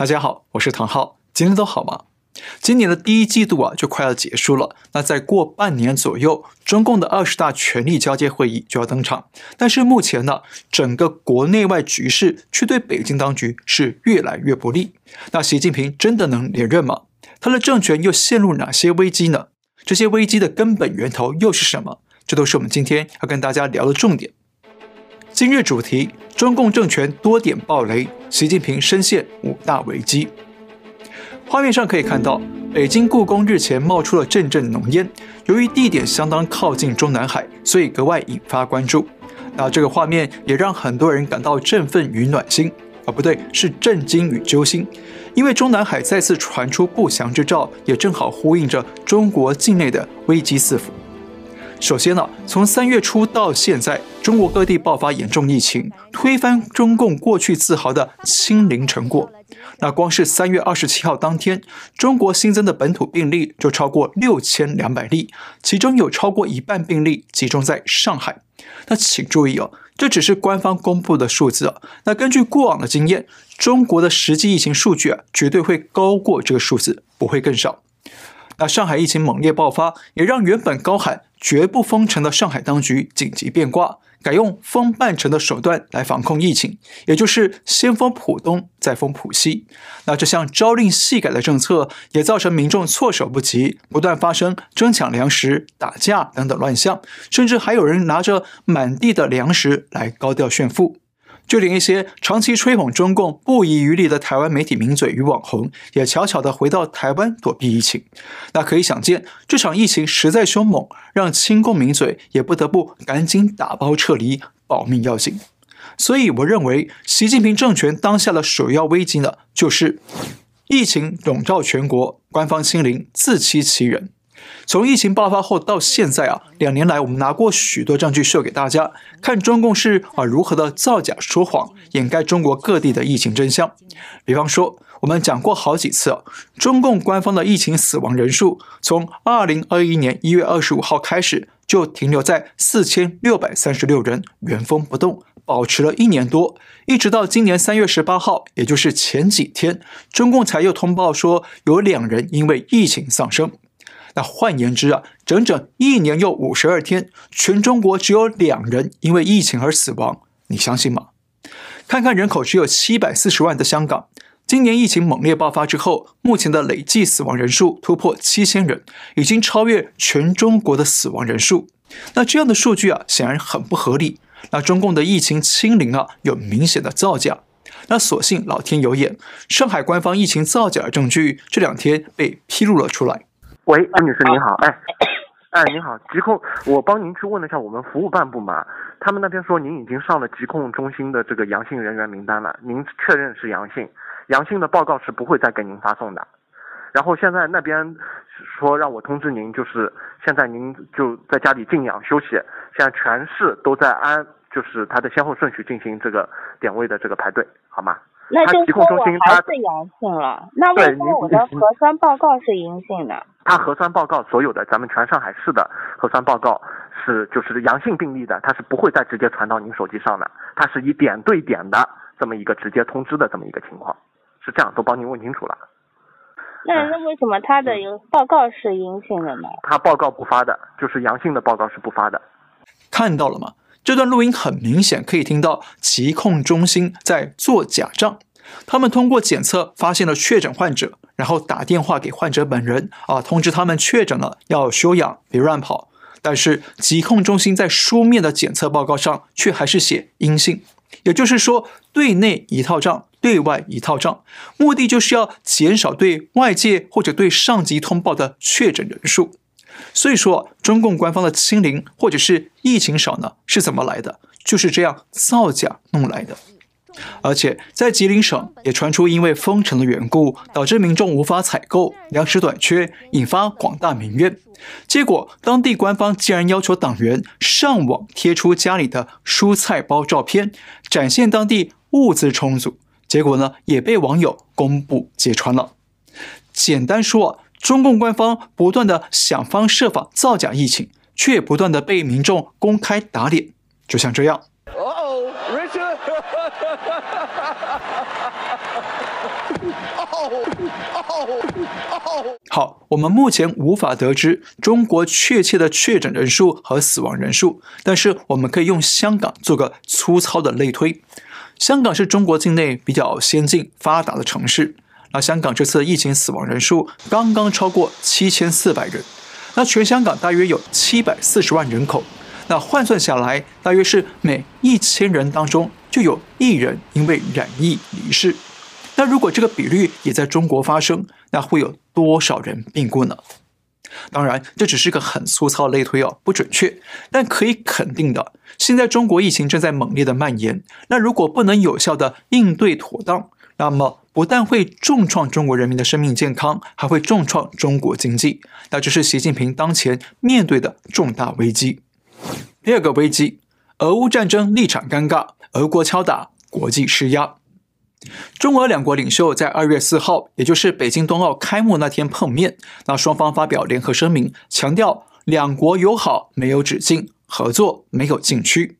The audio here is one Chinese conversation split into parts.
大家好，我是唐浩，今天都好吗？今年的第一季度啊，就快要结束了。那再过半年左右，中共的二十大权力交接会议就要登场。但是目前呢，整个国内外局势却对北京当局是越来越不利。那习近平真的能连任吗？他的政权又陷入哪些危机呢？这些危机的根本源头又是什么？这都是我们今天要跟大家聊的重点。今日主题：中共政权多点暴雷，习近平深陷五大危机。画面上可以看到，北京故宫日前冒出了阵阵浓烟。由于地点相当靠近中南海，所以格外引发关注。那这个画面也让很多人感到振奋与暖心，啊，不对，是震惊与揪心。因为中南海再次传出不祥之兆，也正好呼应着中国境内的危机四伏。首先呢，从三月初到现在，中国各地爆发严重疫情，推翻中共过去自豪的清零成果。那光是三月二十七号当天，中国新增的本土病例就超过六千两百例，其中有超过一半病例集中在上海。那请注意哦，这只是官方公布的数字啊。那根据过往的经验，中国的实际疫情数据啊，绝对会高过这个数字，不会更少。那上海疫情猛烈爆发，也让原本高喊绝不封城的上海当局紧急变卦，改用封半城的手段来防控疫情，也就是先封浦东，再封浦西。那这项朝令夕改的政策，也造成民众措手不及，不断发生争抢粮食、打架等等乱象，甚至还有人拿着满地的粮食来高调炫富。就连一些长期吹捧中共不遗余力的台湾媒体名嘴与网红，也悄悄地回到台湾躲避疫情。那可以想见，这场疫情实在凶猛，让亲共名嘴也不得不赶紧打包撤离，保命要紧。所以，我认为习近平政权当下的首要危机呢，就是疫情笼罩全国，官方清零，自欺欺人。从疫情爆发后到现在啊，两年来我们拿过许多证据秀给大家看，中共是啊如何的造假说谎，掩盖中国各地的疫情真相。比方说，我们讲过好几次，中共官方的疫情死亡人数从二零二一年一月二十五号开始就停留在四千六百三十六人，原封不动，保持了一年多，一直到今年三月十八号，也就是前几天，中共才又通报说有两人因为疫情丧生。那换言之啊，整整一年又五十二天，全中国只有两人因为疫情而死亡，你相信吗？看看人口只有七百四十万的香港，今年疫情猛烈爆发之后，目前的累计死亡人数突破七千人，已经超越全中国的死亡人数。那这样的数据啊，显然很不合理。那中共的疫情清零啊，有明显的造假。那所幸老天有眼，上海官方疫情造假的证据这两天被披露了出来。喂，安女士您好，哎，哎您好，疾控，我帮您去问了一下我们服务办部嘛，他们那边说您已经上了疾控中心的这个阳性人员名单了，您确认是阳性，阳性的报告是不会再给您发送的，然后现在那边说让我通知您，就是现在您就在家里静养休息，现在全市都在按就是它的先后顺序进行这个点位的这个排队，好吗？那就说我还是阳性了，那为什么我的核酸报告是阴性的？他核酸报告所有的咱们全上海市的核酸报告是就是阳性病例的，他是不会再直接传到您手机上的，它是以点对点的这么一个直接通知的这么一个情况，是这样，都帮您问清楚了。那那为什么他的报告是阴性的呢？他报告不发的，就是阳性的报告是不发的。看到了吗？这段录音很明显可以听到疾控中心在做假账，他们通过检测发现了确诊患者，然后打电话给患者本人啊，通知他们确诊了要休养，别乱跑。但是疾控中心在书面的检测报告上却还是写阴性，也就是说对内一套账，对外一套账，目的就是要减少对外界或者对上级通报的确诊人数。所以说，中共官方的清零或者是疫情少呢，是怎么来的？就是这样造假弄来的。而且在吉林省也传出，因为封城的缘故，导致民众无法采购，粮食短缺，引发广大民怨。结果当地官方竟然要求党员上网贴出家里的蔬菜包照片，展现当地物资充足。结果呢，也被网友公布揭穿了。简单说。中共官方不断的想方设法造假疫情，却也不断的被民众公开打脸，就像这样。好，我们目前无法得知中国确切的确诊人数和死亡人数，但是我们可以用香港做个粗糙的类推。香港是中国境内比较先进发达的城市。那香港这次疫情死亡人数刚刚超过七千四百人。那全香港大约有七百四十万人口，那换算下来，大约是每一千人当中就有一人因为染疫离世。那如果这个比率也在中国发生，那会有多少人病故呢？当然，这只是个很粗糙的类推哦，不准确。但可以肯定的，现在中国疫情正在猛烈的蔓延。那如果不能有效的应对妥当，那么不但会重创中国人民的生命健康，还会重创中国经济。那这是习近平当前面对的重大危机。第二个危机，俄乌战争立场尴尬，俄国敲打，国际施压。中俄两国领袖在二月四号，也就是北京冬奥开幕那天碰面。那双方发表联合声明，强调两国友好没有止境，合作没有禁区。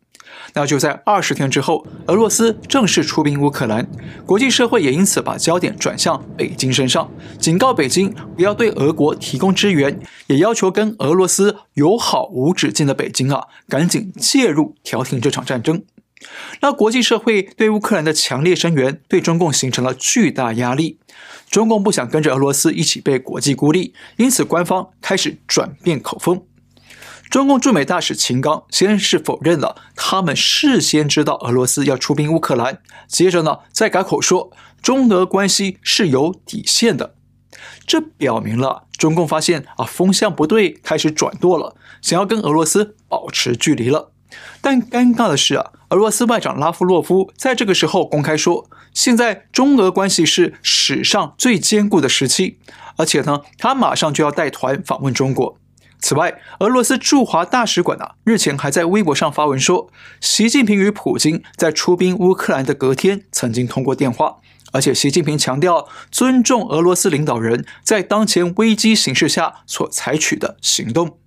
那就在二十天之后，俄罗斯正式出兵乌克兰，国际社会也因此把焦点转向北京身上，警告北京不要对俄国提供支援，也要求跟俄罗斯友好无止境的北京啊，赶紧介入调停这场战争。那国际社会对乌克兰的强烈声援，对中共形成了巨大压力。中共不想跟着俄罗斯一起被国际孤立，因此官方开始转变口风。中共驻美大使秦刚先是否认了他们事先知道俄罗斯要出兵乌克兰，接着呢再改口说中俄关系是有底线的。这表明了中共发现啊风向不对，开始转舵了，想要跟俄罗斯保持距离了。但尴尬的是啊，俄罗斯外长拉夫洛夫在这个时候公开说，现在中俄关系是史上最坚固的时期，而且呢，他马上就要带团访问中国。此外，俄罗斯驻华大使馆啊，日前还在微博上发文说，习近平与普京在出兵乌克兰的隔天曾经通过电话，而且习近平强调尊重俄罗斯领导人在当前危机形势下所采取的行动。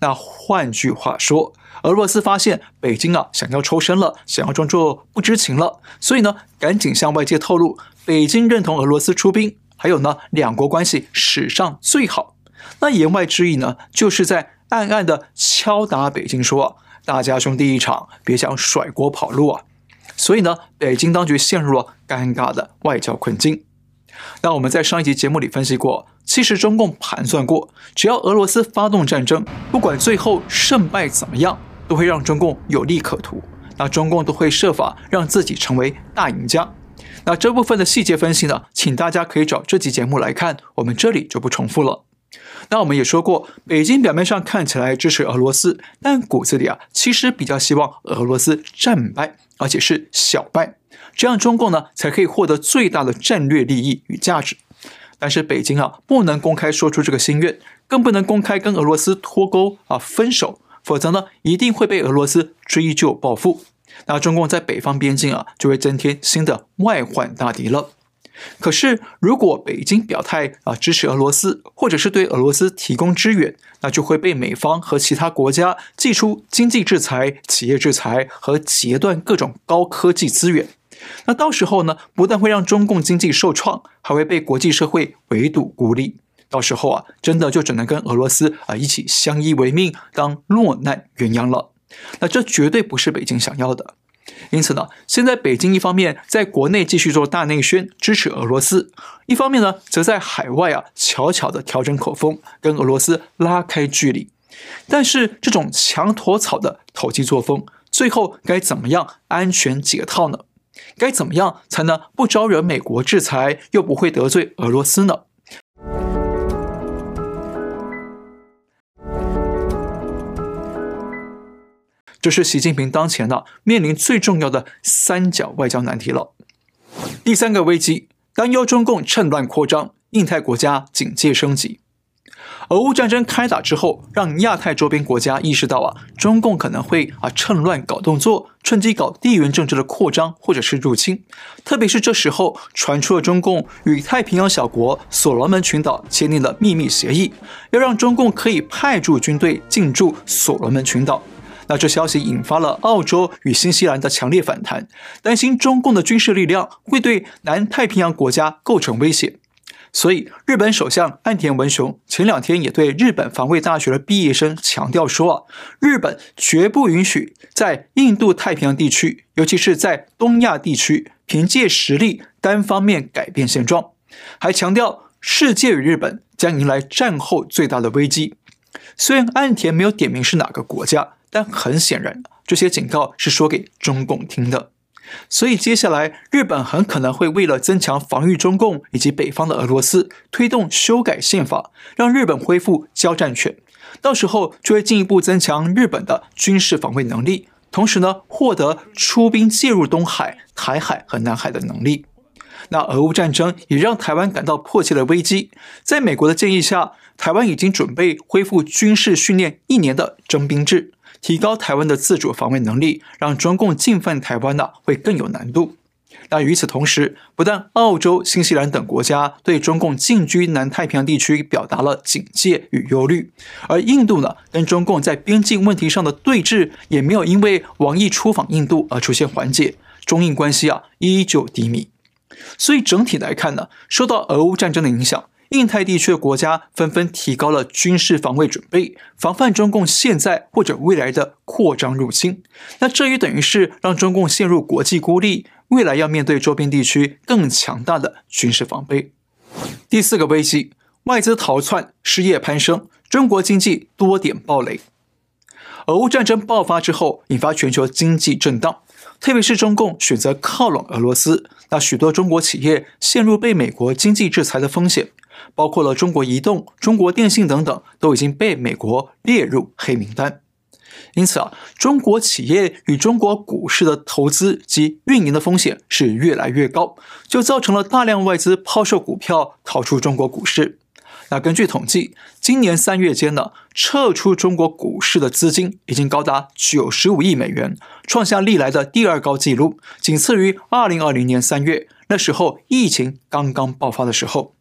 那换句话说，俄罗斯发现北京啊想要抽身了，想要装作不知情了，所以呢赶紧向外界透露，北京认同俄罗斯出兵，还有呢两国关系史上最好。那言外之意呢，就是在暗暗的敲打北京说，大家兄弟一场，别想甩锅跑路啊。所以呢，北京当局陷入了尴尬的外交困境。那我们在上一集节目里分析过，其实中共盘算过，只要俄罗斯发动战争，不管最后胜败怎么样。都会让中共有利可图，那中共都会设法让自己成为大赢家。那这部分的细节分析呢，请大家可以找这集节目来看，我们这里就不重复了。那我们也说过，北京表面上看起来支持俄罗斯，但骨子里啊，其实比较希望俄罗斯战败，而且是小败，这样中共呢才可以获得最大的战略利益与价值。但是北京啊，不能公开说出这个心愿，更不能公开跟俄罗斯脱钩啊，分手。否则呢，一定会被俄罗斯追究报复。那中共在北方边境啊，就会增添新的外患大敌了。可是，如果北京表态啊支持俄罗斯，或者是对俄罗斯提供支援，那就会被美方和其他国家祭出经济制裁、企业制裁和截断各种高科技资源。那到时候呢，不但会让中共经济受创，还会被国际社会围堵孤立。到时候啊，真的就只能跟俄罗斯啊一起相依为命，当落难鸳鸯了。那这绝对不是北京想要的。因此呢，现在北京一方面在国内继续做大内宣，支持俄罗斯；一方面呢，则在海外啊悄悄地调整口风，跟俄罗斯拉开距离。但是这种墙头草的投机作风，最后该怎么样安全解套呢？该怎么样才能不招惹美国制裁，又不会得罪俄罗斯呢？这是习近平当前呢面临最重要的三角外交难题了。第三个危机，担忧中共趁乱扩张，印太国家警戒升级。俄乌战争开打之后，让亚太周边国家意识到啊，中共可能会啊趁乱搞动作，趁机搞地缘政治的扩张或者是入侵。特别是这时候传出了中共与太平洋小国所罗门群岛签订了秘密协议，要让中共可以派驻军队进驻所罗门群岛。那这消息引发了澳洲与新西兰的强烈反弹，担心中共的军事力量会对南太平洋国家构成威胁。所以，日本首相岸田文雄前两天也对日本防卫大学的毕业生强调说啊，日本绝不允许在印度太平洋地区，尤其是在东亚地区，凭借实力单方面改变现状，还强调世界与日本将迎来战后最大的危机。虽然岸田没有点名是哪个国家，但很显然，这些警告是说给中共听的。所以接下来，日本很可能会为了增强防御中共以及北方的俄罗斯，推动修改宪法，让日本恢复交战权。到时候就会进一步增强日本的军事防卫能力，同时呢，获得出兵介入东海、台海和南海的能力。那俄乌战争也让台湾感到迫切的危机。在美国的建议下，台湾已经准备恢复军事训练一年的征兵制。提高台湾的自主防卫能力，让中共进犯台湾呢会更有难度。那与此同时，不但澳洲、新西兰等国家对中共进军南太平洋地区表达了警戒与忧虑，而印度呢跟中共在边境问题上的对峙也没有因为王毅出访印度而出现缓解，中印关系啊依旧低迷。所以整体来看呢，受到俄乌战争的影响。印太地区的国家纷纷提高了军事防卫准备，防范中共现在或者未来的扩张入侵。那这也等于是让中共陷入国际孤立，未来要面对周边地区更强大的军事防备。第四个危机，外资逃窜，失业攀升，中国经济多点暴雷。俄乌战争爆发之后，引发全球经济震荡。特别是中共选择靠拢俄罗斯，那许多中国企业陷入被美国经济制裁的风险，包括了中国移动、中国电信等等，都已经被美国列入黑名单。因此啊，中国企业与中国股市的投资及运营的风险是越来越高，就造成了大量外资抛售股票逃出中国股市。那根据统计，今年三月间呢，撤出中国股市的资金已经高达九十五亿美元，创下历来的第二高纪录，仅次于二零二零年三月，那时候疫情刚刚爆发的时候。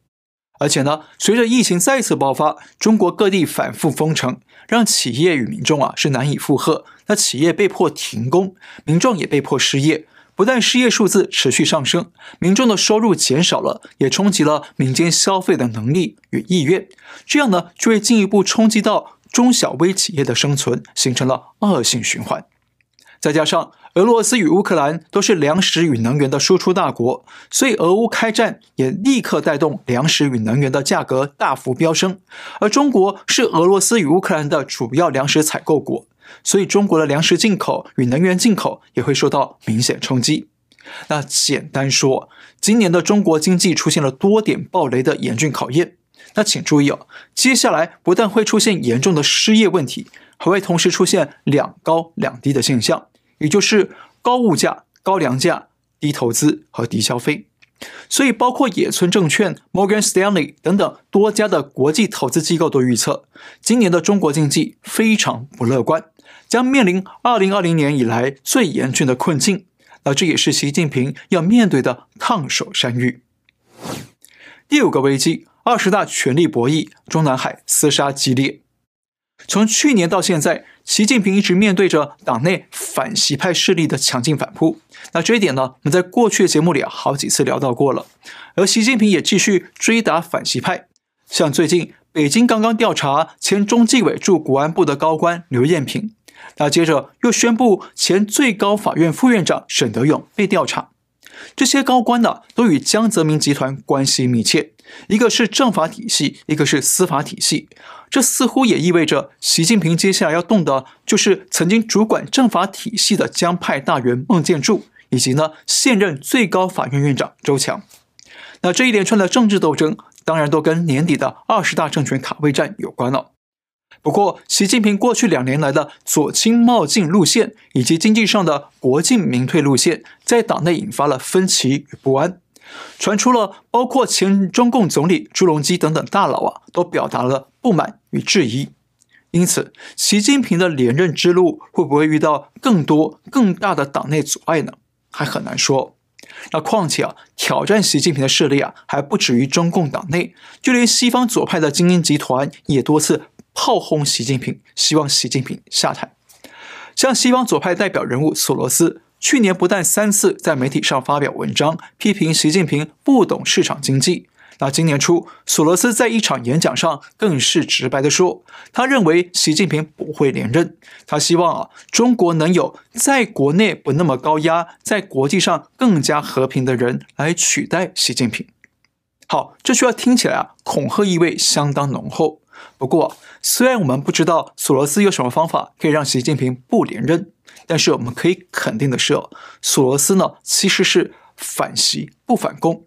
而且呢，随着疫情再次爆发，中国各地反复封城，让企业与民众啊是难以负荷，那企业被迫停工，民众也被迫失业。不但失业数字持续上升，民众的收入减少了，也冲击了民间消费的能力与意愿。这样呢，就会进一步冲击到中小微企业的生存，形成了恶性循环。再加上俄罗斯与乌克兰都是粮食与能源的输出大国，所以俄乌开战也立刻带动粮食与能源的价格大幅飙升。而中国是俄罗斯与乌克兰的主要粮食采购国。所以，中国的粮食进口与能源进口也会受到明显冲击。那简单说，今年的中国经济出现了多点暴雷的严峻考验。那请注意哦，接下来不但会出现严重的失业问题，还会同时出现两高两低的现象，也就是高物价、高粮价、低投资和低消费。所以，包括野村证券、Morgan Stanley 等等多家的国际投资机构都预测，今年的中国经济非常不乐观。将面临二零二零年以来最严峻的困境，那这也是习近平要面对的烫手山芋。第五个危机，二十大权力博弈，中南海厮杀激烈。从去年到现在，习近平一直面对着党内反习派势力的强劲反扑。那这一点呢，我们在过去的节目里啊，好几次聊到过了。而习近平也继续追打反习派，像最近北京刚刚调查前中纪委驻国安部的高官刘彦平。那接着又宣布，前最高法院副院长沈德勇被调查。这些高官呢，都与江泽民集团关系密切，一个是政法体系，一个是司法体系。这似乎也意味着，习近平接下来要动的，就是曾经主管政法体系的江派大员孟建柱，以及呢现任最高法院院长周强。那这一连串的政治斗争，当然都跟年底的二十大政权卡位战有关了。不过，习近平过去两年来的左倾冒进路线，以及经济上的国进民退路线，在党内引发了分歧与不安，传出了包括前中共总理朱镕基等等大佬啊，都表达了不满与质疑。因此，习近平的连任之路会不会遇到更多更大的党内阻碍呢？还很难说。那况且啊，挑战习近平的势力啊，还不止于中共党内，就连西方左派的精英集团也多次。炮轰习近平，希望习近平下台。像西方左派代表人物索罗斯，去年不但三次在媒体上发表文章批评习近平不懂市场经济，那今年初索罗斯在一场演讲上更是直白的说，他认为习近平不会连任，他希望啊中国能有在国内不那么高压，在国际上更加和平的人来取代习近平。好，这句话听起来啊恐吓意味相当浓厚。不过，虽然我们不知道索罗斯有什么方法可以让习近平不连任，但是我们可以肯定的是，索罗斯呢其实是反习不反共。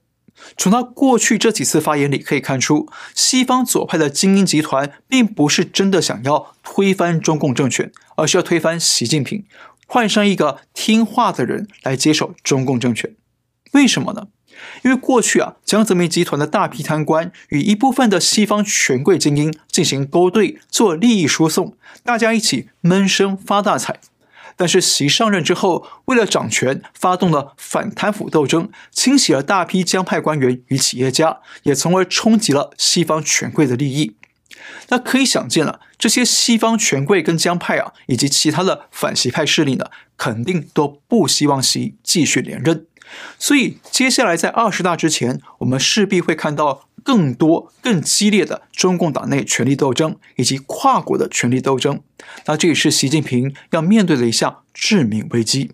从他过去这几次发言里可以看出，西方左派的精英集团并不是真的想要推翻中共政权，而是要推翻习近平，换上一个听话的人来接手中共政权。为什么呢？因为过去啊，江泽民集团的大批贪官与一部分的西方权贵精英进行勾兑，做利益输送，大家一起闷声发大财。但是习上任之后，为了掌权，发动了反贪腐斗争，清洗了大批江派官员与企业家，也从而冲击了西方权贵的利益。那可以想见了，这些西方权贵跟江派啊，以及其他的反习派势力呢，肯定都不希望习继续连任。所以，接下来在二十大之前，我们势必会看到更多、更激烈的中共党内权力斗争以及跨国的权力斗争。那这也是习近平要面对的一项致命危机。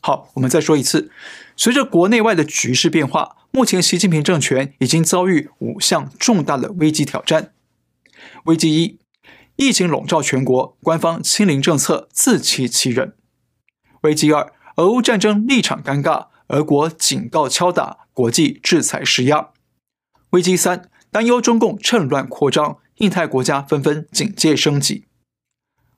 好，我们再说一次，随着国内外的局势变化，目前习近平政权已经遭遇五项重大的危机挑战。危机一：疫情笼罩全国，官方清零政策自欺欺人。危机二。俄乌战争立场尴尬，俄国警告敲打，国际制裁施压。危机三，担忧中共趁乱扩张，印太国家纷纷警戒升级。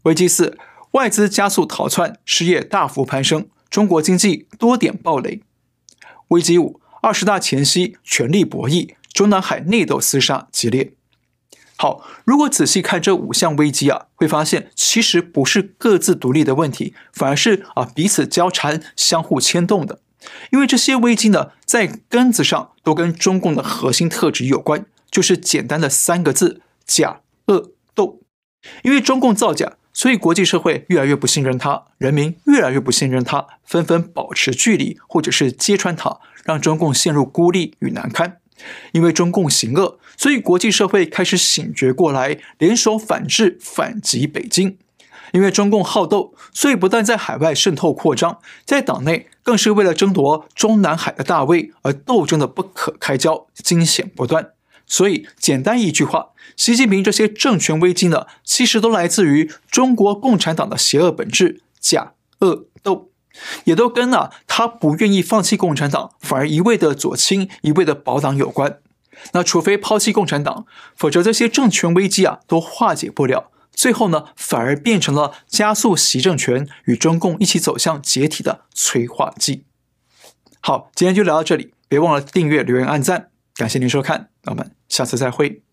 危机四，外资加速逃窜，失业大幅攀升，中国经济多点暴雷。危机五，二十大前夕权力博弈，中南海内斗厮杀激烈。好，如果仔细看这五项危机啊，会发现其实不是各自独立的问题，反而是啊彼此交缠、相互牵动的。因为这些危机呢，在根子上都跟中共的核心特质有关，就是简单的三个字：假、恶、斗。因为中共造假，所以国际社会越来越不信任他，人民越来越不信任他，纷纷保持距离或者是揭穿他，让中共陷入孤立与难堪。因为中共行恶，所以国际社会开始醒觉过来，联手反制、反击北京。因为中共好斗，所以不但在海外渗透扩张，在党内更是为了争夺中南海的大位而斗争的不可开交，惊险不断。所以，简单一句话，习近平这些政权危机呢，其实都来自于中国共产党的邪恶本质：假、恶、斗。也都跟啊，他不愿意放弃共产党，反而一味的左倾，一味的保党有关。那除非抛弃共产党，否则这些政权危机啊都化解不了。最后呢，反而变成了加速习政权与中共一起走向解体的催化剂。好，今天就聊到这里，别忘了订阅、留言、按赞，感谢您收看，我们下次再会。